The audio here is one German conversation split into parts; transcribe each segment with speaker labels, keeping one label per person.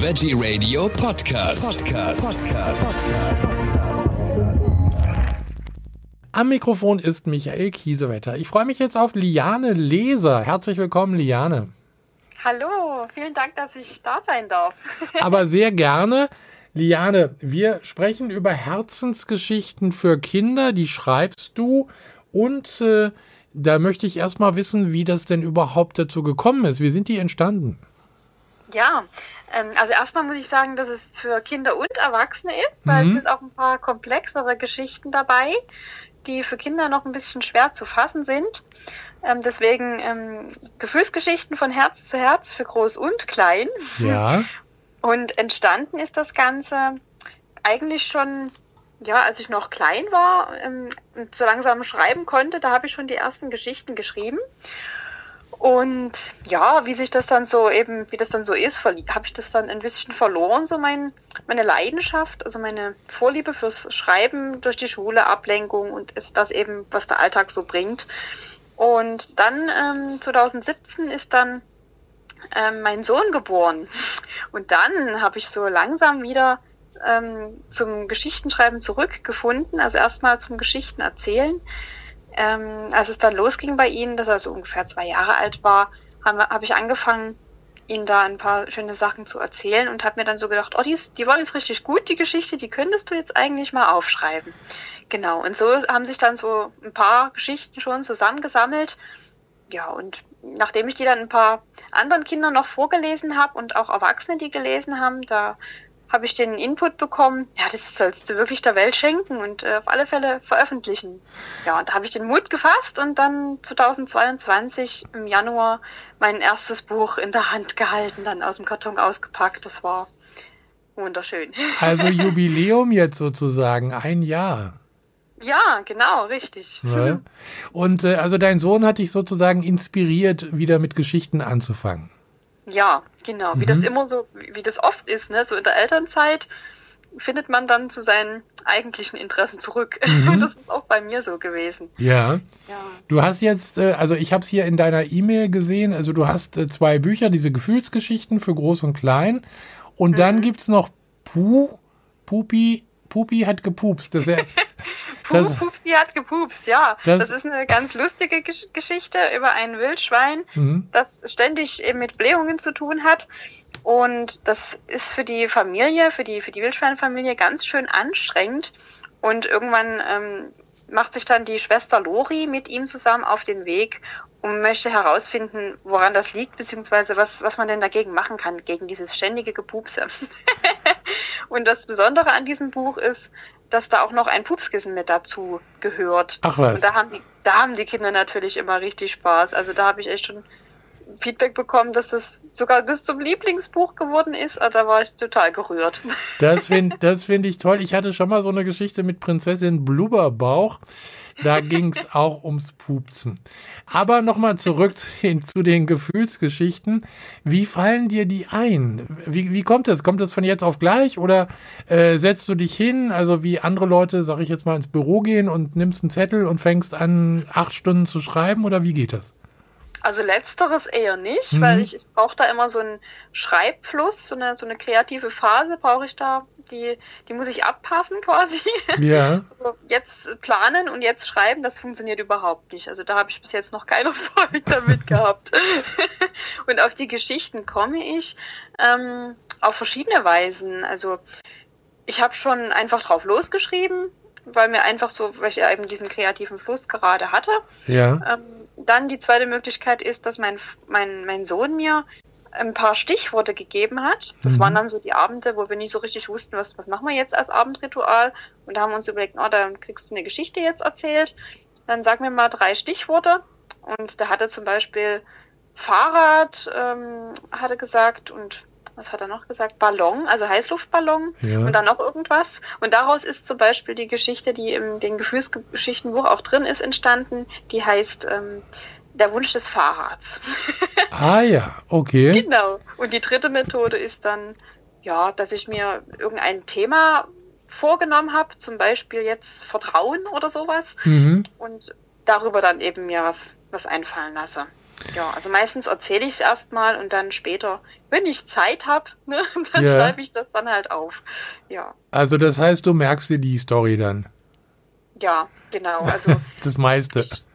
Speaker 1: Veggie Radio Podcast. Podcast.
Speaker 2: Am Mikrofon ist Michael Kiesewetter. Ich freue mich jetzt auf Liane Leser. Herzlich willkommen, Liane.
Speaker 3: Hallo, vielen Dank, dass ich da sein darf.
Speaker 2: Aber sehr gerne. Liane, wir sprechen über Herzensgeschichten für Kinder, die schreibst du. Und äh, da möchte ich erstmal wissen, wie das denn überhaupt dazu gekommen ist. Wie sind die entstanden?
Speaker 3: Ja, ähm, also erstmal muss ich sagen, dass es für Kinder und Erwachsene ist, weil mhm. es sind auch ein paar komplexere Geschichten dabei, die für Kinder noch ein bisschen schwer zu fassen sind. Ähm, deswegen ähm, Gefühlsgeschichten von Herz zu Herz für groß und klein.
Speaker 2: Ja.
Speaker 3: Und entstanden ist das Ganze eigentlich schon, ja, als ich noch klein war ähm, und so langsam schreiben konnte, da habe ich schon die ersten Geschichten geschrieben. Und ja, wie sich das dann so eben, wie das dann so ist, habe ich das dann ein bisschen verloren, so mein, meine Leidenschaft, also meine Vorliebe fürs Schreiben durch die Schule, Ablenkung und ist das eben, was der Alltag so bringt. Und dann ähm, 2017 ist dann ähm, mein Sohn geboren. Und dann habe ich so langsam wieder ähm, zum Geschichtenschreiben zurückgefunden, also erstmal zum Geschichten erzählen ähm, als es dann losging bei ihnen, dass er so ungefähr zwei Jahre alt war, habe hab ich angefangen, ihnen da ein paar schöne Sachen zu erzählen und habe mir dann so gedacht, oh, die, ist, die war jetzt richtig gut, die Geschichte, die könntest du jetzt eigentlich mal aufschreiben. Genau, und so haben sich dann so ein paar Geschichten schon zusammengesammelt. Ja, und nachdem ich die dann ein paar anderen Kindern noch vorgelesen habe und auch Erwachsene, die gelesen haben, da habe ich den Input bekommen, ja, das sollst du wirklich der Welt schenken und äh, auf alle Fälle veröffentlichen. Ja, und da habe ich den Mut gefasst und dann 2022 im Januar mein erstes Buch in der Hand gehalten, dann aus dem Karton ausgepackt. Das war wunderschön.
Speaker 2: Also Jubiläum jetzt sozusagen, ein Jahr.
Speaker 3: Ja, genau, richtig.
Speaker 2: Ja. Und äh, also dein Sohn hat dich sozusagen inspiriert, wieder mit Geschichten anzufangen.
Speaker 3: Ja, genau. Mhm. Wie das mhm. immer so, wie das oft ist, ne? So in der Elternzeit findet man dann zu seinen eigentlichen Interessen zurück. Mhm. Das ist auch bei mir so gewesen.
Speaker 2: Ja. ja. Du hast jetzt, äh, also ich habe es hier in deiner E-Mail gesehen, also du hast äh, zwei Bücher, diese Gefühlsgeschichten für Groß und Klein. Und mhm. dann gibt's noch Puh, Pupi, Pupi hat gepupst. Das,
Speaker 3: Puh, Pupsi hat gepupst, ja. Das, das, ist eine ganz lustige Gesch Geschichte über ein Wildschwein, mhm. das ständig eben mit Blähungen zu tun hat. Und das ist für die Familie, für die, für die Wildschweinfamilie ganz schön anstrengend. Und irgendwann ähm, macht sich dann die Schwester Lori mit ihm zusammen auf den Weg und möchte herausfinden, woran das liegt, beziehungsweise was, was man denn dagegen machen kann, gegen dieses ständige Gepupse. und das Besondere an diesem Buch ist, dass da auch noch ein Pupskissen mit dazu gehört.
Speaker 2: Ach was.
Speaker 3: Und da haben die, da haben die Kinder natürlich immer richtig Spaß. Also da habe ich echt schon Feedback bekommen, dass das sogar bis zum Lieblingsbuch geworden ist. Also da war ich total gerührt.
Speaker 2: Das finde das find ich toll. Ich hatte schon mal so eine Geschichte mit Prinzessin Blubberbauch. Da ging es auch ums Pupsen. Aber nochmal zurück zu den Gefühlsgeschichten. Wie fallen dir die ein? Wie, wie kommt das? Kommt das von jetzt auf gleich oder äh, setzt du dich hin, also wie andere Leute, sag ich jetzt mal, ins Büro gehen und nimmst einen Zettel und fängst an, acht Stunden zu schreiben oder wie geht das?
Speaker 3: Also letzteres eher nicht, mhm. weil ich, ich brauche da immer so einen Schreibfluss, so eine, so eine kreative Phase brauche ich da, die, die muss ich abpassen quasi.
Speaker 2: Ja.
Speaker 3: So, jetzt planen und jetzt schreiben, das funktioniert überhaupt nicht. Also da habe ich bis jetzt noch keine Erfolg damit gehabt. und auf die Geschichten komme ich ähm, auf verschiedene Weisen. Also ich habe schon einfach drauf losgeschrieben, weil mir einfach so, weil ich eben diesen kreativen Fluss gerade hatte.
Speaker 2: Ja.
Speaker 3: Ähm, dann die zweite Möglichkeit ist, dass mein, mein, mein Sohn mir ein paar Stichworte gegeben hat. Das mhm. waren dann so die Abende, wo wir nicht so richtig wussten, was, was machen wir jetzt als Abendritual. Und da haben wir uns überlegt, oh, dann kriegst du eine Geschichte jetzt erzählt. Dann sag mir mal drei Stichworte. Und da hatte zum Beispiel Fahrrad, ähm, hatte gesagt, und was hat er noch gesagt? Ballon, also Heißluftballon ja. und dann noch irgendwas. Und daraus ist zum Beispiel die Geschichte, die im den Gefühlsgeschichtenbuch auch drin ist, entstanden. Die heißt ähm, Der Wunsch des Fahrrads.
Speaker 2: ah ja, okay.
Speaker 3: Genau. Und die dritte Methode ist dann, ja, dass ich mir irgendein Thema vorgenommen habe, zum Beispiel jetzt Vertrauen oder sowas. Mhm. Und darüber dann eben mir was, was einfallen lasse. Ja, also meistens erzähle ich es erstmal und dann später, wenn ich Zeit habe, ne, dann
Speaker 2: Ja.
Speaker 3: schreibe ich das dann halt auf. Ja,
Speaker 2: Also das heißt, du merkst dir die Story dann.
Speaker 3: ja, genau. Also
Speaker 2: Das meiste.
Speaker 3: ich,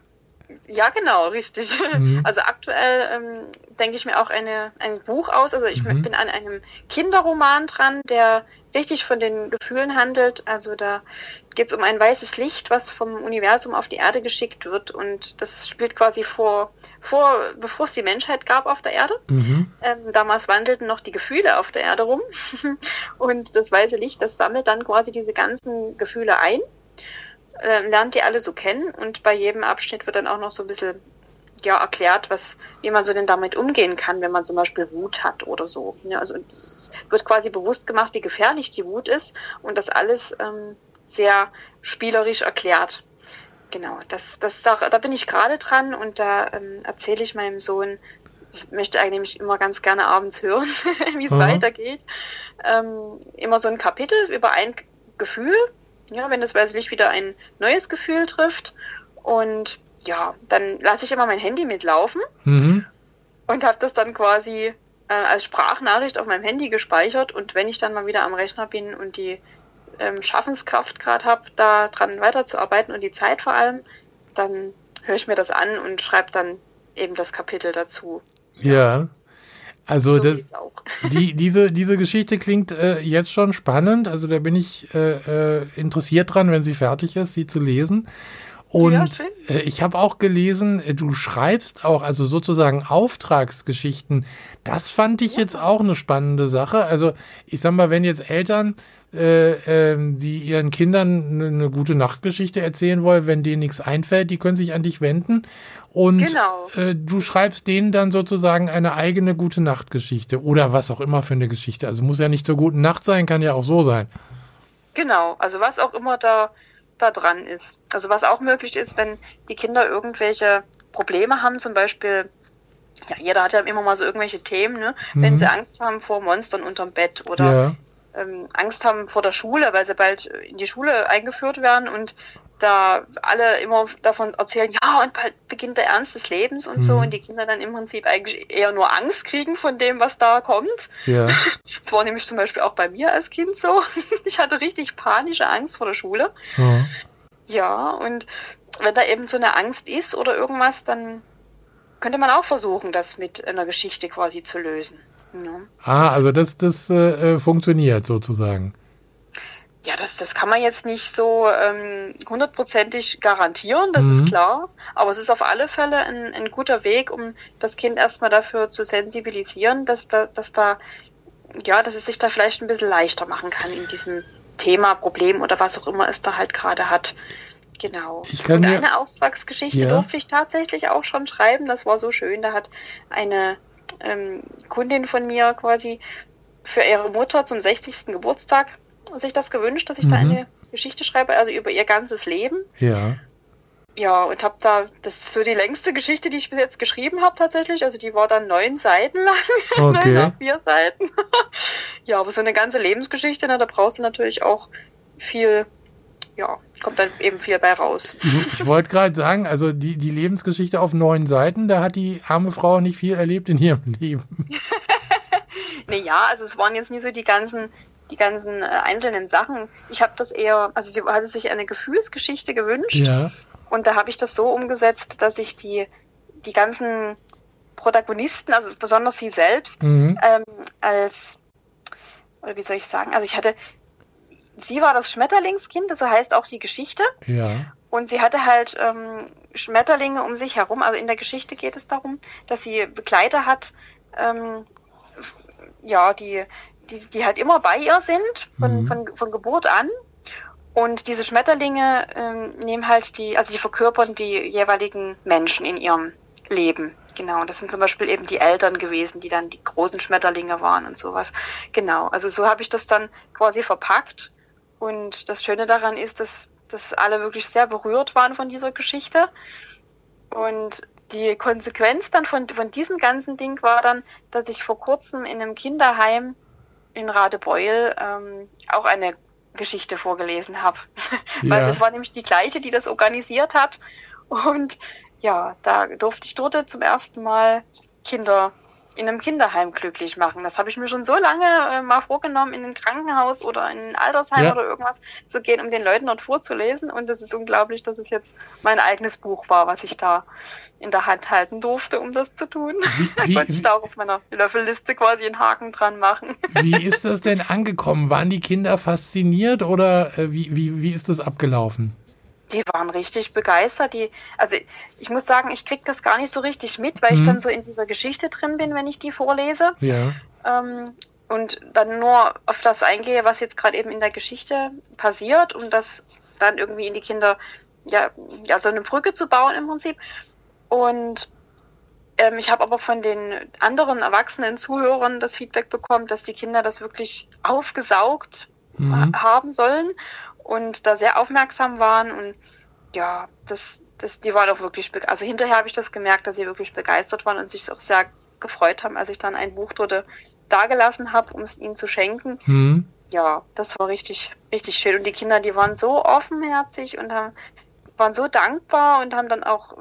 Speaker 3: ja, genau, richtig.
Speaker 2: Mhm.
Speaker 3: Also aktuell ähm, denke ich mir auch eine, ein Buch aus. Also ich
Speaker 2: Mhm.
Speaker 3: bin an einem Kinderroman dran, der richtig von den Gefühlen handelt. Also da geht es um ein weißes Licht, was vom Universum auf die Erde geschickt wird. Und das spielt quasi vor, vor bevor es die Menschheit gab auf der Erde.
Speaker 2: Mhm.
Speaker 3: Ähm, damals wandelten noch die Gefühle auf der Erde rum. Und das weiße Licht, das sammelt dann quasi diese ganzen Gefühle ein, ähm, lernt die alle so kennen und bei jedem Abschnitt wird dann auch noch so ein bisschen ja, erklärt, was, wie man so denn damit umgehen kann, wenn man zum Beispiel Wut hat oder so. Ja, also es wird quasi bewusst gemacht, wie gefährlich die Wut ist und das alles ähm, sehr spielerisch erklärt. Genau, das, das da, da bin ich gerade dran und da ähm, erzähle ich meinem Sohn, ich möchte eigentlich immer ganz gerne abends hören, wie es
Speaker 2: Mhm.
Speaker 3: weitergeht. Ähm, immer so ein Kapitel über ein Gefühl, ja, wenn das weiß ich wieder ein neues Gefühl trifft. Und ja, dann lasse ich immer mein Handy mitlaufen
Speaker 2: Mhm.
Speaker 3: und habe das dann quasi äh, als Sprachnachricht auf meinem Handy gespeichert. Und wenn ich dann mal wieder am Rechner bin und die ähm, Schaffenskraft gerade habe, da dran weiterzuarbeiten und die Zeit vor allem, dann höre ich mir das an und schreibe dann eben das Kapitel dazu.
Speaker 2: Ja. Also
Speaker 3: so
Speaker 2: das, die, diese, diese Geschichte klingt äh, jetzt schon spannend. Also da bin ich äh, äh, interessiert dran, wenn sie fertig ist, sie zu lesen. Und
Speaker 3: Ja,
Speaker 2: äh, ich habe auch gelesen, äh, du schreibst auch, also sozusagen Auftragsgeschichten. Das fand ich jetzt auch eine spannende Sache. Also ich sag mal, wenn jetzt Eltern, äh, ähm, die ihren Kindern eine, eine gute Nachtgeschichte erzählen wollen, wenn denen nichts einfällt, die können sich an dich wenden. Und
Speaker 3: Genau.
Speaker 2: äh, du schreibst denen dann sozusagen eine eigene gute Nachtgeschichte oder was auch immer für eine Geschichte. Also muss ja nicht zur guten Nacht sein, kann ja auch so sein.
Speaker 3: Genau, also was auch immer da, da dran ist. Also was auch möglich ist, wenn die Kinder irgendwelche Probleme haben, zum Beispiel, ja, jeder hat ja immer mal so irgendwelche Themen, ne? Wenn
Speaker 2: Mhm.
Speaker 3: sie Angst haben vor Monstern unterm Bett oder
Speaker 2: Ja.
Speaker 3: Ähm, Angst haben vor der Schule, weil sie bald in die Schule eingeführt werden und da alle immer davon erzählen, ja, und bald beginnt der Ernst des Lebens und so
Speaker 2: Mhm.
Speaker 3: und die Kinder dann im Prinzip eigentlich eher nur Angst kriegen von dem, was da kommt.
Speaker 2: Ja.
Speaker 3: Das war nämlich zum Beispiel auch bei mir als Kind so. Ich hatte richtig panische Angst vor der Schule.
Speaker 2: ja.
Speaker 3: Ja, und wenn da eben so eine Angst ist oder irgendwas, dann könnte man auch versuchen, das mit einer Geschichte quasi zu lösen. Ja,
Speaker 2: Ah, also das, das äh, äh, funktioniert sozusagen.
Speaker 3: ja das, das kann man jetzt nicht so ähm, hundertprozentig garantieren, das
Speaker 2: Mhm.
Speaker 3: ist klar. Aber es ist auf alle Fälle ein, ein guter Weg, um das Kind erstmal dafür zu sensibilisieren, dass da, dass da, ja, dass es sich da vielleicht ein bisschen leichter machen kann in diesem Thema, Problem oder was auch immer es da halt gerade hat. Genau.
Speaker 2: Ich kann
Speaker 3: Und eine Auftragsgeschichte
Speaker 2: Ja.
Speaker 3: durfte ich tatsächlich auch schon schreiben. Das war so schön. Da hat eine ähm, Kundin von mir quasi für ihre Mutter zum 60. Geburtstag sich das gewünscht, dass ich da
Speaker 2: Mhm.
Speaker 3: eine Geschichte schreibe, also über ihr ganzes Leben.
Speaker 2: Ja.
Speaker 3: Ja, und habe da, das ist so die längste Geschichte, die ich bis jetzt geschrieben habe tatsächlich. Also die war dann neun Seiten lang, neun
Speaker 2: Okay.
Speaker 3: nach vier Seiten. ja, aber so eine ganze Lebensgeschichte, ne, da brauchst du natürlich auch viel, ja, kommt dann eben viel bei raus.
Speaker 2: Ich, ich wollte gerade sagen, also die, die Lebensgeschichte auf neun Seiten, da hat die arme Frau nicht viel erlebt in ihrem Leben.
Speaker 3: Nee, ja, also es waren jetzt nie so die ganzen, die ganzen äh, einzelnen Sachen. Ich habe das eher, also sie hatte sich eine Gefühlsgeschichte gewünscht.
Speaker 2: Ja.
Speaker 3: Und da habe ich das so umgesetzt, dass ich die, die ganzen Protagonisten, also besonders sie selbst,
Speaker 2: Mhm.
Speaker 3: ähm, als, oder wie soll ich sagen, also ich hatte, sie war das Schmetterlingskind, so heißt auch die Geschichte.
Speaker 2: Ja.
Speaker 3: Und sie hatte halt ähm, Schmetterlinge um sich herum. Also in der Geschichte geht es darum, dass sie Begleiter hat, ähm, ja, die, die, die halt immer bei ihr sind, von,
Speaker 2: Mhm.
Speaker 3: von, von Geburt an. Und diese Schmetterlinge ähm, nehmen halt die, also die verkörpern die jeweiligen Menschen in ihrem Leben. Genau, und das sind zum Beispiel eben die Eltern gewesen, die dann die großen Schmetterlinge waren und sowas. Genau, also so habe ich das dann quasi verpackt. Und das Schöne daran ist, dass, dass alle wirklich sehr berührt waren von dieser Geschichte. Und die Konsequenz dann von, von diesem ganzen Ding war dann, dass ich vor kurzem in einem Kinderheim in Radebeul ähm, auch eine Geschichte vorgelesen habe. Weil
Speaker 2: Ja.
Speaker 3: das war nämlich die gleiche, die das organisiert hat. Und ja, da durfte ich dort zum ersten Mal Kinder in einem Kinderheim glücklich machen. Das habe ich mir schon so lange äh, mal vorgenommen, in ein Krankenhaus oder in ein Altersheim
Speaker 2: Ja.
Speaker 3: oder irgendwas zu gehen, um den Leuten dort vorzulesen. Und es ist unglaublich, dass es jetzt mein eigenes Buch war, was ich da in der Hand halten durfte, um das zu tun.
Speaker 2: Wie,
Speaker 3: Da
Speaker 2: wie,
Speaker 3: konnte ich da auch auf meiner Löffelliste quasi einen Haken dran machen.
Speaker 2: wie ist das denn angekommen? Waren die Kinder fasziniert oder äh, wie, wie, wie ist das abgelaufen?
Speaker 3: Die waren richtig begeistert. Die, also ich muss sagen, ich krieg das gar nicht so richtig mit, weil ich
Speaker 2: Mhm.
Speaker 3: dann so in dieser Geschichte drin bin, wenn ich die vorlese.
Speaker 2: Ja.
Speaker 3: ähm, und dann nur auf das eingehe, was jetzt gerade eben in der Geschichte passiert, um das dann irgendwie in die Kinder, ja, ja so eine Brücke zu bauen im Prinzip. Und ähm, ich habe aber von den anderen erwachsenen Zuhörern das Feedback bekommen, dass die Kinder das wirklich aufgesaugt
Speaker 2: Mhm.
Speaker 3: haben sollen und da sehr aufmerksam waren und ja, das, das, die waren auch wirklich, also hinterher habe ich das gemerkt, dass sie wirklich begeistert waren und sich auch sehr gefreut haben, als ich dann ein Buch dort dagelassen habe, um es ihnen zu schenken.
Speaker 2: Mhm.
Speaker 3: Ja, das war richtig, richtig schön. Und die Kinder, die waren so offenherzig und haben, waren so dankbar und haben dann auch,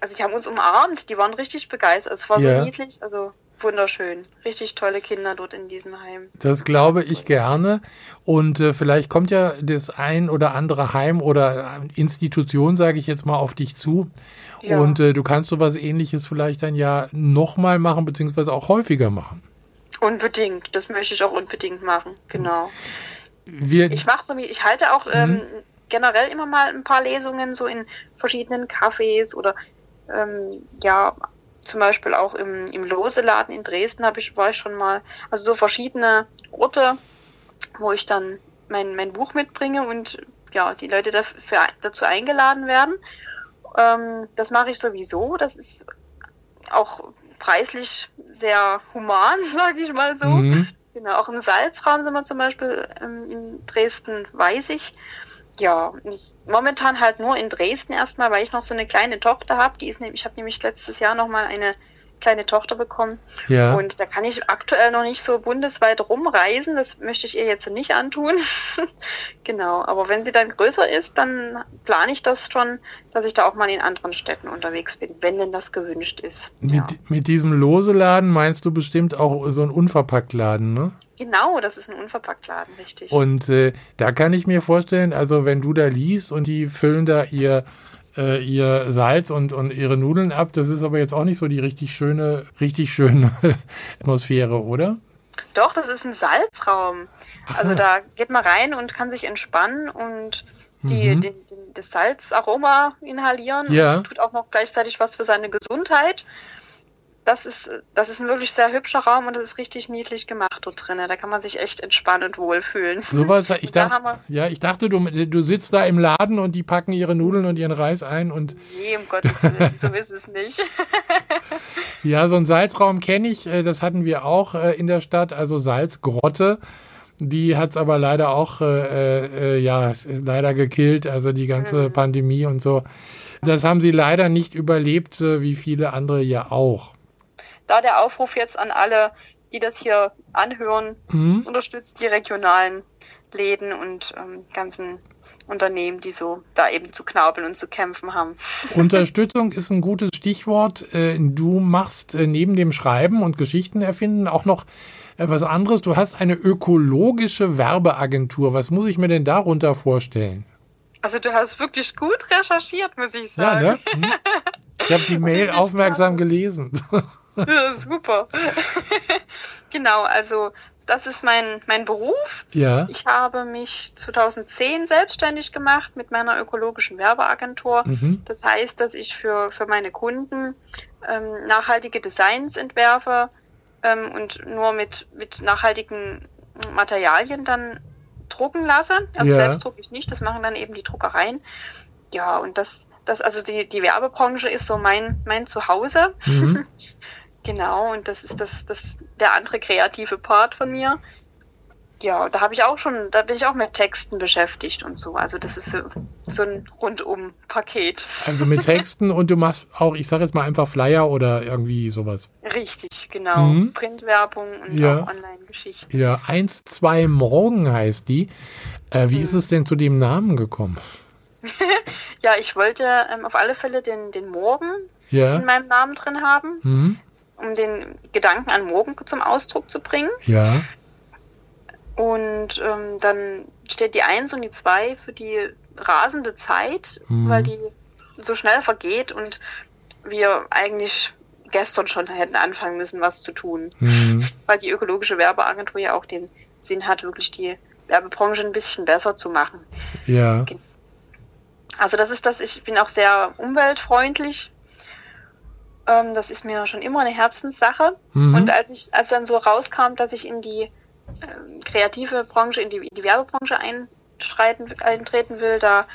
Speaker 3: also die haben uns umarmt, die waren richtig begeistert. Es war
Speaker 2: Ja.
Speaker 3: so niedlich, also wunderschön. Richtig tolle Kinder dort in diesem Heim.
Speaker 2: Das glaube ich gerne. Und äh, vielleicht kommt ja das ein oder andere Heim oder Institution, sage ich jetzt mal, auf dich zu.
Speaker 3: Ja.
Speaker 2: Und äh, du kannst sowas ähnliches vielleicht dann ja nochmal machen, beziehungsweise auch häufiger machen.
Speaker 3: Unbedingt, das möchte ich auch unbedingt machen, genau.
Speaker 2: Wir,
Speaker 3: Ich mache so wie, ich halte auch ähm, generell immer mal ein paar Lesungen so in verschiedenen Cafés oder ähm, ja, zum Beispiel auch im, im Loseladen in Dresden habe ich, war ich schon mal, also so verschiedene Orte, wo ich dann mein, mein Buch mitbringe und ja, die Leute dafür, dazu eingeladen werden. Ähm, das mache ich sowieso, das ist auch preislich sehr human, sage ich mal so.
Speaker 2: Mhm.
Speaker 3: Genau, auch im Salzraum sind wir zum Beispiel ähm, in Dresden, weiß ich. Ja, momentan halt nur in Dresden erstmal, weil ich noch so eine kleine Tochter habe. Die ist nämlich, ich habe nämlich letztes Jahr noch mal eine kleine Tochter bekommen
Speaker 2: Ja.
Speaker 3: und da kann ich aktuell noch nicht so bundesweit rumreisen. Das möchte ich ihr jetzt nicht antun. genau, aber wenn sie dann größer ist, dann plane ich das schon, dass ich da auch mal in anderen Städten unterwegs bin, wenn denn das gewünscht ist.
Speaker 2: mit,
Speaker 3: Ja.
Speaker 2: mit diesem Loseladen meinst du bestimmt auch so ein Unverpacktladen, ne?
Speaker 3: Genau, das ist ein Unverpacktladen, richtig.
Speaker 2: Und äh, da kann ich mir vorstellen, also wenn du da liest und die füllen da ihr, äh, ihr Salz und, und ihre Nudeln ab, das ist aber jetzt auch nicht so die richtig schöne, richtig schöne Atmosphäre, oder?
Speaker 3: Doch, das ist ein Salzraum. Also
Speaker 2: Aha.
Speaker 3: da geht man rein und kann sich entspannen und die,
Speaker 2: Mhm.
Speaker 3: den, den, das Salzaroma inhalieren
Speaker 2: Ja.
Speaker 3: und tut auch noch gleichzeitig was für seine Gesundheit. Das ist, das ist ein wirklich sehr hübscher Raum und das ist richtig niedlich gemacht dort drin. Da kann man sich echt entspannen und wohlfühlen.
Speaker 2: Sowas, ich
Speaker 3: da
Speaker 2: dachte,
Speaker 3: wir-
Speaker 2: ja, ich dachte, du, du sitzt da im Laden und die packen ihre Nudeln und ihren Reis ein und
Speaker 3: Nee, um Gottes Willen, so ist es nicht.
Speaker 2: Ja, so einen Salzraum kenne ich, äh, das hatten wir auch äh, in der Stadt, also Salzgrotte. Die hat's aber leider auch, äh, äh, ja, leider gekillt, also die ganze Pandemie und so. Das haben sie leider nicht überlebt, äh, wie viele andere ja auch.
Speaker 3: Da der Aufruf jetzt an alle, die das hier anhören,
Speaker 2: Mhm.
Speaker 3: unterstützt die regionalen Läden und ähm, ganzen Unternehmen, die so da eben zu knaubeln und zu kämpfen haben.
Speaker 2: Unterstützung ist ein gutes Stichwort. Äh, Du machst äh, neben dem Schreiben und Geschichten erfinden auch noch was anderes. Du hast eine ökologische Werbeagentur. Was muss ich mir denn darunter vorstellen?
Speaker 3: Also du hast wirklich gut recherchiert, muss ich
Speaker 2: Ja,
Speaker 3: sagen.
Speaker 2: ne? Hm. Ich habe die Mail aufmerksam gelesen.
Speaker 3: Ja, Super. genau, also das ist mein, mein Beruf.
Speaker 2: ja.
Speaker 3: Ich habe mich 2010 selbstständig gemacht mit meiner ökologischen Werbeagentur.
Speaker 2: Mhm.
Speaker 3: Das heißt, dass ich für, für meine Kunden ähm, nachhaltige Designs entwerfe ähm, und nur mit, mit nachhaltigen Materialien dann drucken lasse. Also
Speaker 2: Ja.
Speaker 3: selbst drucke ich nicht, das machen dann eben die Druckereien. Ja, und das, das also die, die Werbebranche ist so mein, mein Zuhause.
Speaker 2: Mhm.
Speaker 3: Genau, und das ist das, das der andere kreative Part von mir. Ja, da habe ich auch schon, da bin ich auch mit Texten beschäftigt und so. Also das ist so, so ein Rundum-Paket.
Speaker 2: Also mit Texten und du machst auch, ich sage jetzt mal einfach Flyer oder irgendwie sowas.
Speaker 3: Richtig, genau.
Speaker 2: Mhm.
Speaker 3: Printwerbung und
Speaker 2: Ja.
Speaker 3: auch Online-Geschichten.
Speaker 2: Ja, 1, 2 Morgen heißt die. Äh, wie
Speaker 3: Mhm.
Speaker 2: ist es denn zu dem Namen gekommen?
Speaker 3: Ja, Ja, ich wollte ähm, auf alle Fälle den, den Morgen
Speaker 2: Ja.
Speaker 3: in meinem Namen drin haben,
Speaker 2: Mhm.
Speaker 3: Um den Gedanken an morgen zum Ausdruck zu bringen.
Speaker 2: Ja.
Speaker 3: Und ähm, dann steht die Eins und die Zwei für die rasende Zeit,
Speaker 2: Mhm.
Speaker 3: weil die so schnell vergeht und wir eigentlich gestern schon hätten anfangen müssen, was zu tun.
Speaker 2: Mhm.
Speaker 3: Weil die ökologische Werbeagentur ja auch den Sinn hat, wirklich die Werbebranche ein bisschen besser zu machen.
Speaker 2: Ja.
Speaker 3: Also das ist das, ich bin auch sehr umweltfreundlich. Ähm, das ist mir schon immer eine Herzenssache.
Speaker 2: Mhm.
Speaker 3: Und als ich, als dann so rauskam, dass ich in die ähm, kreative Branche, in die, in die Werbebranche eintreten will, da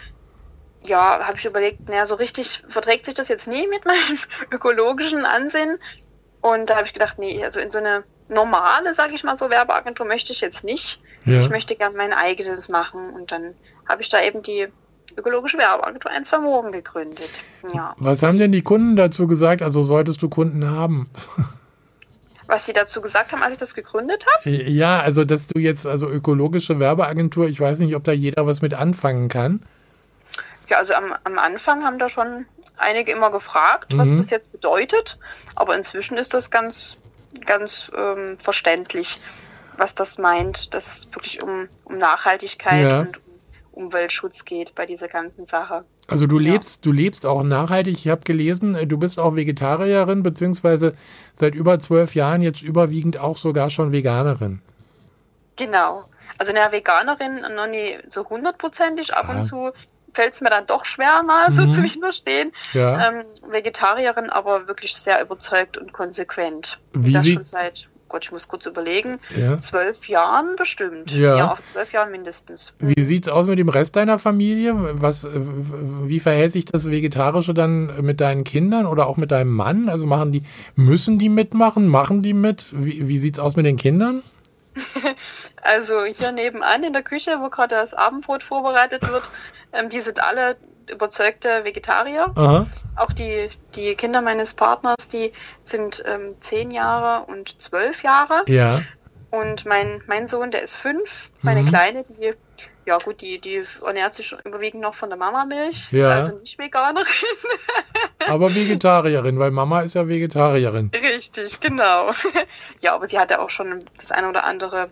Speaker 3: ja, habe ich überlegt, naja, so richtig verträgt sich das jetzt nie mit meinem ökologischen Ansinn. Und da habe ich gedacht, nee, also in so eine normale, sage ich mal so, Werbeagentur möchte ich jetzt nicht.
Speaker 2: Ja.
Speaker 3: Ich möchte gern mein eigenes machen. Und dann habe ich da eben die ökologische Werbeagentur ein, zwei Morgen gegründet. Ja.
Speaker 2: Was haben denn die Kunden dazu gesagt? Also solltest du Kunden haben?
Speaker 3: Was die dazu gesagt haben, als ich das gegründet habe?
Speaker 2: Ja, also dass du jetzt, also ökologische Werbeagentur, ich weiß nicht, ob da jeder was mit anfangen kann.
Speaker 3: Ja, also am, am Anfang haben da schon einige immer gefragt, was
Speaker 2: Mhm.
Speaker 3: das jetzt bedeutet. Aber inzwischen ist das ganz, ganz ähm, verständlich, was das meint, dass es wirklich um, um Nachhaltigkeit
Speaker 2: Ja.
Speaker 3: und um Umweltschutz geht bei dieser ganzen Sache.
Speaker 2: Also du
Speaker 3: Ja.
Speaker 2: lebst, du lebst auch nachhaltig. Ich habe gelesen, äh, du bist auch Vegetarierin, beziehungsweise seit über zwölf Jahren jetzt überwiegend auch sogar schon Veganerin.
Speaker 3: Genau. Also eine Veganerin noch nie so hundertprozentig. Ab
Speaker 2: Ja.
Speaker 3: und zu fällt es mir dann doch schwer, mal so
Speaker 2: Mhm.
Speaker 3: zu widerstehen.
Speaker 2: Ja.
Speaker 3: Ähm, Vegetarierin, aber wirklich sehr überzeugt und konsequent.
Speaker 2: Wie sie-
Speaker 3: schon seit, Gott, ich muss kurz überlegen,
Speaker 2: ja.
Speaker 3: zwölf Jahren bestimmt.
Speaker 2: Ja.
Speaker 3: Ja, auf zwölf Jahren mindestens.
Speaker 2: Wie sieht's aus mit dem Rest deiner Familie? Was, äh, wie verhält sich das Vegetarische dann mit deinen Kindern oder auch mit deinem Mann? Also machen die, müssen die mitmachen? Machen die mit? Wie, wie sieht's aus mit den Kindern?
Speaker 3: Also hier nebenan in der Küche, wo gerade das Abendbrot vorbereitet wird, ähm, die sind alle überzeugte Vegetarier.
Speaker 2: Aha.
Speaker 3: Auch die, die Kinder meines Partners, die sind ähm, zehn Jahre und zwölf Jahre.
Speaker 2: Ja.
Speaker 3: Und mein, mein Sohn, der ist fünf. Meine
Speaker 2: Mhm.
Speaker 3: Kleine, die, ja gut, die, die ernährt sich überwiegend noch von der Mamamilch.
Speaker 2: Ja.
Speaker 3: Ist also nicht Veganerin.
Speaker 2: Aber Vegetarierin, weil Mama ist ja Vegetarierin.
Speaker 3: Richtig, genau. ja, aber sie hatte auch schon das eine oder andere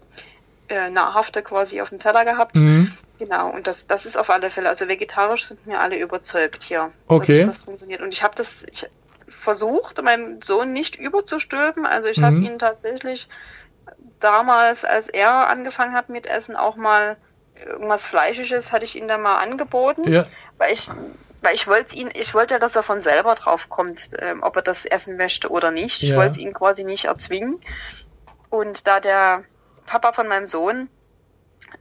Speaker 3: äh, Nahrhafte quasi auf dem Teller gehabt.
Speaker 2: Mhm.
Speaker 3: Genau, und das, das ist auf alle Fälle, also vegetarisch sind mir alle überzeugt hier,
Speaker 2: Okay.
Speaker 3: dass das funktioniert. Und ich habe das ich versucht, meinem Sohn nicht überzustülpen. Also ich habe
Speaker 2: Mhm.
Speaker 3: ihn tatsächlich damals, als er angefangen hat mit Essen, auch mal irgendwas Fleischiges, hatte ich ihm dann mal angeboten,
Speaker 2: Ja.
Speaker 3: weil ich weil ich wollte ihn, ich wollte, dass er von selber drauf kommt, ähm, ob er das essen möchte oder nicht. Ich
Speaker 2: Ja.
Speaker 3: wollte ihn quasi nicht erzwingen. Und da der Papa von meinem Sohn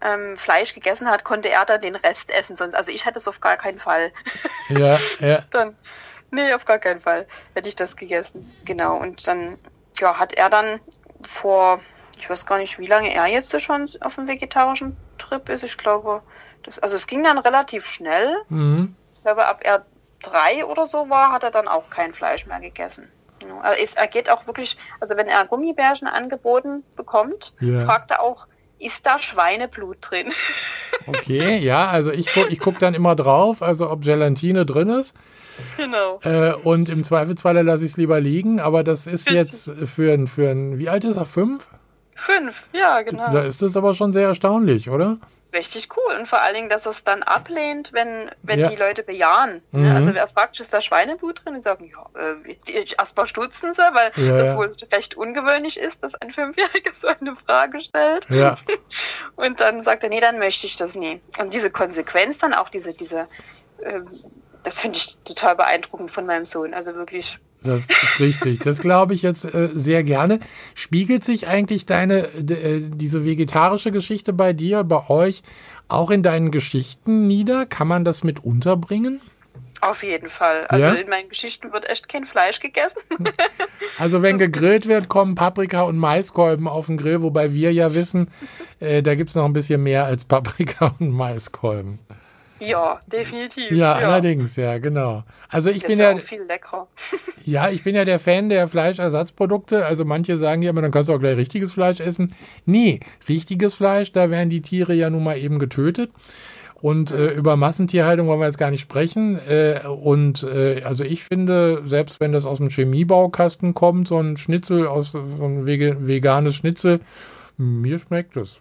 Speaker 3: ähm, Fleisch gegessen hat, konnte er dann den Rest essen. Sonst, also ich hätte es auf gar keinen Fall.
Speaker 2: Ja, ja.
Speaker 3: Dann, nee, auf gar keinen Fall hätte ich das gegessen. Genau. Und dann, ja, hat er dann vor, ich weiß gar nicht, wie lange er jetzt schon auf dem vegetarischen Trip ist. Ich glaube, das, also es ging dann relativ schnell.
Speaker 2: Mhm.
Speaker 3: Ich glaube, ab er drei oder so war, hat er dann auch kein Fleisch mehr gegessen. Also er geht auch wirklich, also wenn er Gummibärchen angeboten bekommt,
Speaker 2: Ja.
Speaker 3: fragt er auch, ist da Schweineblut drin?
Speaker 2: Okay, ja, also ich, gu- ich gucke dann immer drauf, also ob Gelatine drin ist.
Speaker 3: genau.
Speaker 2: Äh, und im Zweifelsfalle lasse ich es lieber liegen, aber das ist jetzt für ein, für ein, wie alt ist er? Fünf?
Speaker 3: Fünf, ja, genau.
Speaker 2: Da ist das aber schon sehr erstaunlich, oder?
Speaker 3: Richtig cool. Und vor allen Dingen, dass es dann ablehnt, wenn, wenn
Speaker 2: Ja.
Speaker 3: die Leute bejahen.
Speaker 2: Mhm.
Speaker 3: Ne? Also wer fragt, ist da Schweineblut drin? Die sagen, ja, äh, erstmal stutzen sie, weil
Speaker 2: Ja,
Speaker 3: das wohl recht ungewöhnlich ist, dass ein Fünfjähriger so eine Frage stellt.
Speaker 2: Ja.
Speaker 3: Und dann sagt er, nee, dann möchte ich das nie. Und diese Konsequenz dann auch, diese, diese, ähm, das finde ich total beeindruckend von meinem Sohn. Also wirklich,
Speaker 2: Das ist richtig. Das glaube ich jetzt äh, sehr gerne. Spiegelt sich eigentlich deine, äh, diese vegetarische Geschichte bei dir, bei euch, auch in deinen Geschichten nieder? Kann man das mit unterbringen?
Speaker 3: auf jeden Fall. Also
Speaker 2: Ja?
Speaker 3: in meinen Geschichten wird echt kein Fleisch gegessen.
Speaker 2: Also wenn gegrillt wird, kommen Paprika und Maiskolben auf den Grill, wobei wir ja wissen, äh, da gibt's noch ein bisschen mehr als Paprika und Maiskolben.
Speaker 3: Ja, definitiv.
Speaker 2: Ja, allerdings, ja, genau. Also ich
Speaker 3: Das
Speaker 2: bin
Speaker 3: ja
Speaker 2: ja,
Speaker 3: auch viel leckerer.
Speaker 2: ja, ich bin ja der Fan der Fleischersatzprodukte. Also manche sagen ja immer, dann kannst du auch gleich richtiges Fleisch essen. Nee, richtiges Fleisch, da werden die Tiere ja nun mal eben getötet. Und äh, über Massentierhaltung wollen wir jetzt gar nicht sprechen. Äh, und äh, also ich finde, selbst wenn das aus dem Chemiebaukasten kommt, so ein Schnitzel aus so ein veganes Schnitzel, mir schmeckt es.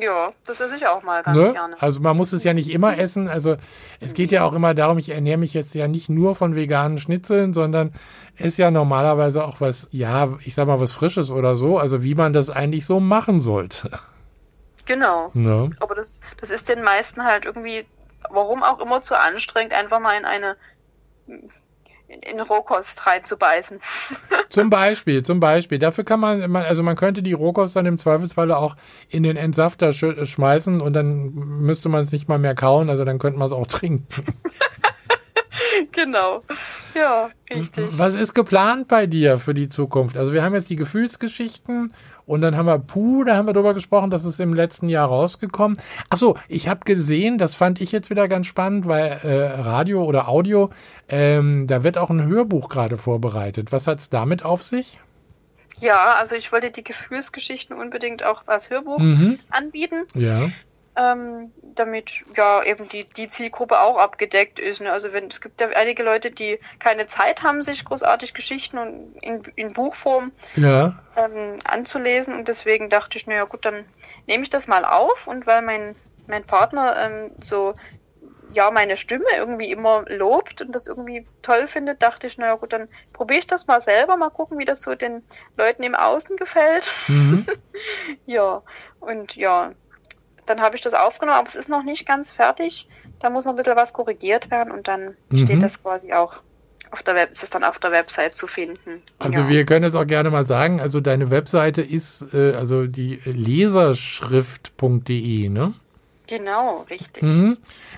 Speaker 3: Ja, das esse ich auch mal ganz
Speaker 2: ne?
Speaker 3: gerne.
Speaker 2: Also man muss es ja nicht immer essen. Also es geht ja auch immer darum, ich ernähre mich jetzt ja nicht nur von veganen Schnitzeln, sondern ist ja normalerweise auch was, ja, ich sag mal was Frisches oder so. Also wie man das eigentlich so machen sollte.
Speaker 3: Genau.
Speaker 2: Ne?
Speaker 3: Aber das, das ist den meisten halt irgendwie, warum auch immer zu anstrengend, einfach mal in eine in, Rohkost reinzubeißen.
Speaker 2: Zum Beispiel, zum Beispiel. Dafür kann man, also man könnte die Rohkost dann im Zweifelsfalle auch in den Entsafter sch schmeißen und dann müsste man es nicht mal mehr kauen, also dann könnte man es auch trinken.
Speaker 3: genau. Ja, richtig.
Speaker 2: Was ist geplant bei dir für die Zukunft? Also wir haben jetzt die Gefühlsgeschichten und dann haben wir Puh, da haben wir drüber gesprochen, das ist im letzten Jahr rausgekommen. Ach so, ich habe gesehen, das fand ich jetzt wieder ganz spannend, weil äh, Radio oder Audio, ähm, da wird auch ein Hörbuch gerade vorbereitet. Was hat's damit auf sich?
Speaker 3: Ja, also ich wollte die Gefühlsgeschichten unbedingt auch als Hörbuch
Speaker 2: Mhm.
Speaker 3: anbieten,
Speaker 2: Ja.
Speaker 3: Ähm, damit ja eben die, die Zielgruppe auch abgedeckt ist. Ne? Also wenn es gibt ja einige Leute, die keine Zeit haben, sich großartig Geschichten und in, in Buchform
Speaker 2: Ja.
Speaker 3: ähm, anzulesen und deswegen dachte ich, naja gut, dann nehme ich das mal auf und weil mein, mein Partner ähm, so ja meine Stimme irgendwie immer lobt und das irgendwie toll findet, dachte ich, naja gut, dann probiere ich das mal selber, mal gucken, wie das so den Leuten im Außen gefällt.
Speaker 2: Mhm.
Speaker 3: ja, und ja, dann habe ich das aufgenommen, aber es ist noch nicht ganz fertig. Da muss noch ein bisschen was korrigiert werden und dann
Speaker 2: Mhm.
Speaker 3: steht das quasi auch auf der Web, ist es dann auf der Website zu finden.
Speaker 2: Also
Speaker 3: ja.
Speaker 2: wir können jetzt auch gerne mal sagen, also deine Webseite ist äh, also die leserschrift.de, ne?
Speaker 3: Genau, richtig.
Speaker 2: Mhm.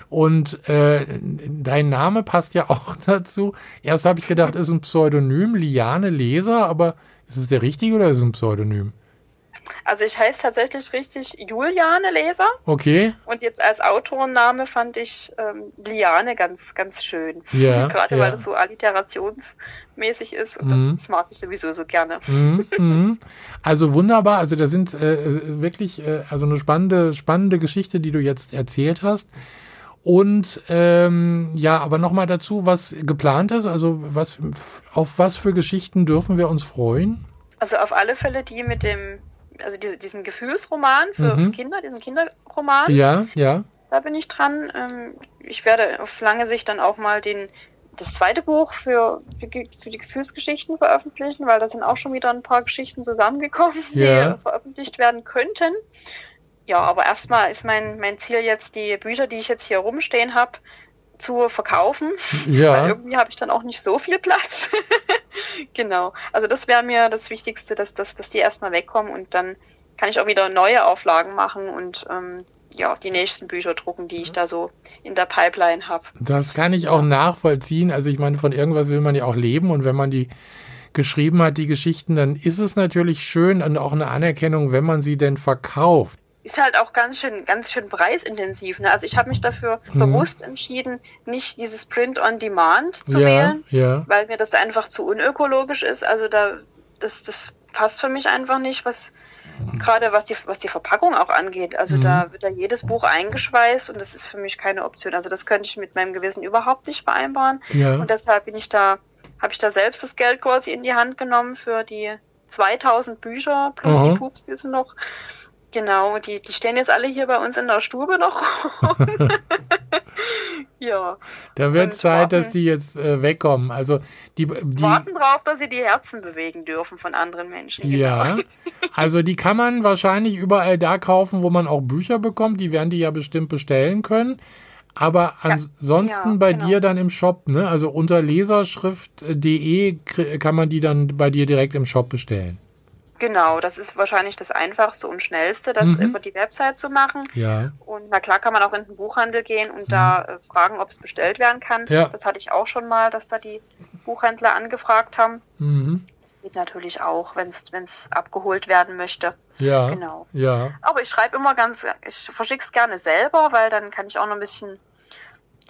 Speaker 2: Und äh, dein Name passt ja auch dazu. Erst habe ich gedacht, ist ein Pseudonym, Liane Leser, aber ist es der richtige oder ist es ein Pseudonym?
Speaker 3: Also ich heiße tatsächlich richtig Juliane Leser
Speaker 2: Okay,
Speaker 3: und jetzt als Autorenname fand ich ähm, Liane ganz, ganz schön.
Speaker 2: Ja,
Speaker 3: Gerade
Speaker 2: ja.
Speaker 3: weil das so alliterationsmäßig ist und
Speaker 2: Mhm.
Speaker 3: das, das mag ich sowieso so gerne.
Speaker 2: Mhm, mhm. Also wunderbar. Also da sind äh, wirklich äh, also eine spannende spannende Geschichte, die du jetzt erzählt hast. Und ähm, ja, aber noch mal dazu, was geplant ist. Also was auf was für Geschichten dürfen wir uns freuen?
Speaker 3: Also auf alle Fälle die mit dem, also diese, diesen Gefühlsroman für,
Speaker 2: Mhm.
Speaker 3: für Kinder, diesen Kinderroman,
Speaker 2: Ja, ja.
Speaker 3: da bin ich dran. Ähm, ich werde auf lange Sicht dann auch mal den das zweite Buch für, für, die- Gefühlsgeschichten veröffentlichen, weil da sind auch schon wieder ein paar Geschichten zusammengekommen, die
Speaker 2: Ja.
Speaker 3: veröffentlicht werden könnten. Ja, aber erstmal ist mein, mein Ziel jetzt, die Bücher, die ich jetzt hier rumstehen habe, zu verkaufen. Weil
Speaker 2: Ja,
Speaker 3: irgendwie habe ich dann auch nicht so viel Platz. genau. Also das wäre mir das Wichtigste, dass, dass, dass die erstmal wegkommen und dann kann ich auch wieder neue Auflagen machen und ähm, ja, die nächsten Bücher drucken, die ich da so in der Pipeline habe.
Speaker 2: das kann ich auch nachvollziehen. Also ich meine, von irgendwas will man ja auch leben und wenn man die geschrieben hat, die Geschichten, dann ist es natürlich schön und auch eine Anerkennung, wenn man sie denn verkauft.
Speaker 3: Ist halt auch ganz schön, ganz schön preisintensiv. Ne? Also ich habe mich dafür
Speaker 2: Mhm.
Speaker 3: bewusst entschieden, nicht dieses Print on Demand zu
Speaker 2: ja,
Speaker 3: wählen,
Speaker 2: ja.
Speaker 3: weil mir das einfach zu unökologisch ist. Also da, das, das passt für mich einfach nicht, was gerade was die, was die Verpackung auch angeht. Also
Speaker 2: Mhm.
Speaker 3: da wird da jedes Buch eingeschweißt und das ist für mich keine Option. Also das könnte ich mit meinem Gewissen überhaupt nicht vereinbaren.
Speaker 2: Ja.
Speaker 3: Und deshalb bin ich da, habe ich da selbst das Geld quasi in die Hand genommen für die 2000 Bücher plus
Speaker 2: Aha.
Speaker 3: die Pups, die sind noch. Genau, die, die stehen jetzt alle hier bei uns in der Stube noch. ja.
Speaker 2: Da wird
Speaker 3: Und
Speaker 2: Zeit, dass
Speaker 3: warten-
Speaker 2: die jetzt äh, wegkommen. Also die, die
Speaker 3: warten drauf, dass sie die Herzen bewegen dürfen von anderen Menschen. Genau.
Speaker 2: ja, also die kann man wahrscheinlich überall da kaufen, wo man auch Bücher bekommt. Die werden die ja bestimmt bestellen können. Aber ansonsten
Speaker 3: ja,
Speaker 2: bei
Speaker 3: genau.
Speaker 2: dir dann im Shop, ne? Also unter leserschrift.de kann man die dann bei dir direkt im Shop bestellen.
Speaker 3: Genau, das ist wahrscheinlich das Einfachste und Schnellste, das
Speaker 2: Mhm.
Speaker 3: über die Website zu machen.
Speaker 2: Ja.
Speaker 3: Und na klar kann man auch in den Buchhandel gehen und da äh, fragen, ob es bestellt werden kann.
Speaker 2: Ja.
Speaker 3: Das hatte ich auch schon mal, dass da die Buchhändler angefragt haben.
Speaker 2: Mhm.
Speaker 3: Das geht natürlich auch, wenn es abgeholt werden möchte.
Speaker 2: Ja.
Speaker 3: Genau.
Speaker 2: Ja.
Speaker 3: Aber ich schreibe immer ganz, ich verschicke es gerne selber, weil dann kann ich auch noch ein bisschen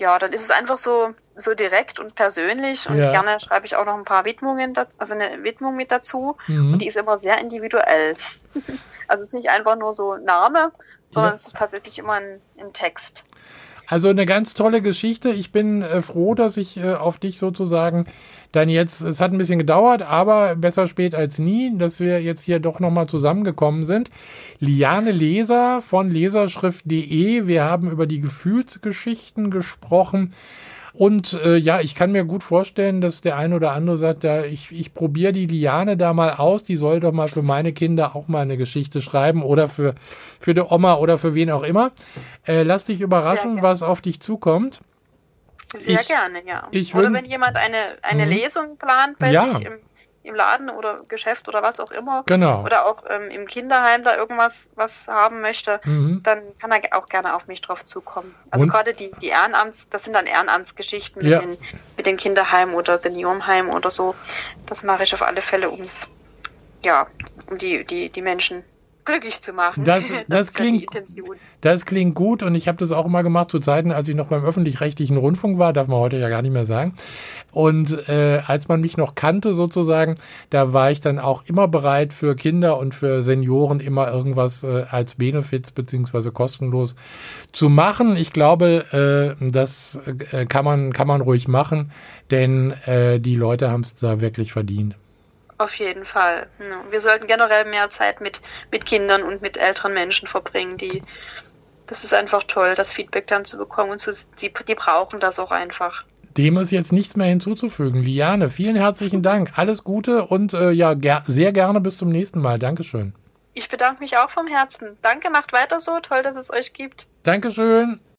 Speaker 3: ja, dann ist es einfach so, so direkt und persönlich und
Speaker 2: Ja.
Speaker 3: gerne schreibe ich auch noch ein paar Widmungen, dazu, also eine Widmung mit dazu
Speaker 2: Mhm.
Speaker 3: und die ist immer sehr individuell. also es ist nicht einfach nur so Name, sondern
Speaker 2: Ja.
Speaker 3: es ist tatsächlich immer ein, ein Text.
Speaker 2: Also eine ganz tolle Geschichte. Ich bin äh, froh, dass ich äh, auf dich sozusagen dann jetzt, es hat ein bisschen gedauert, aber besser spät als nie, dass wir jetzt hier doch nochmal zusammengekommen sind. Liane Leser von leserschrift.de. Wir haben über die Gefühlsgeschichten gesprochen. Und äh, ja, ich kann mir gut vorstellen, dass der ein oder andere sagt, ja, ich, ich probiere die Liane da mal aus, die soll doch mal für meine Kinder auch mal eine Geschichte schreiben oder für, für die Oma oder für wen auch immer. Äh, lass dich überraschen, was auf dich zukommt.
Speaker 3: Sehr
Speaker 2: Ich-
Speaker 3: gerne, ja.
Speaker 2: ich
Speaker 3: oder wenn jemand eine, eine
Speaker 2: Mhm.
Speaker 3: Lesung plant bei
Speaker 2: Ja.
Speaker 3: sich im, im Laden oder Geschäft oder was auch immer.
Speaker 2: Genau.
Speaker 3: Oder auch ähm, im Kinderheim da irgendwas was haben möchte,
Speaker 2: Mhm.
Speaker 3: dann kann er auch gerne auf mich drauf zukommen. Also gerade die, die Ehrenamts, das sind dann Ehrenamtsgeschichten
Speaker 2: Ja.
Speaker 3: mit, den, mit den Kinderheimen oder Seniorenheimen oder so. Das mache ich auf alle Fälle, ums ja, um die, die, die Menschen glücklich zu machen.
Speaker 2: Das- das
Speaker 3: die
Speaker 2: klingt-. Das klingt gut und ich habe das auch immer gemacht zu Zeiten, als ich noch beim öffentlich-rechtlichen Rundfunk war, darf man heute ja gar nicht mehr sagen. Und äh, als man mich noch kannte sozusagen, da war ich dann auch immer bereit für Kinder und für Senioren immer irgendwas äh, als Benefits beziehungsweise kostenlos zu machen. Ich glaube, äh, das äh, kann man kann man ruhig machen, denn äh, die Leute haben es da wirklich verdient.
Speaker 3: Auf jeden Fall. Wir sollten generell mehr Zeit mit, mit Kindern und mit älteren Menschen verbringen, die das ist einfach toll, das Feedback dann zu bekommen und zu, die, die brauchen das auch einfach.
Speaker 2: Dem ist jetzt nichts mehr hinzuzufügen. Liane, vielen herzlichen Dank. Alles Gute und äh, ja, ger sehr gerne bis zum nächsten Mal. Dankeschön.
Speaker 3: Ich bedanke mich auch vom Herzen. Danke, macht weiter so. Toll, dass es euch gibt.
Speaker 2: Dankeschön.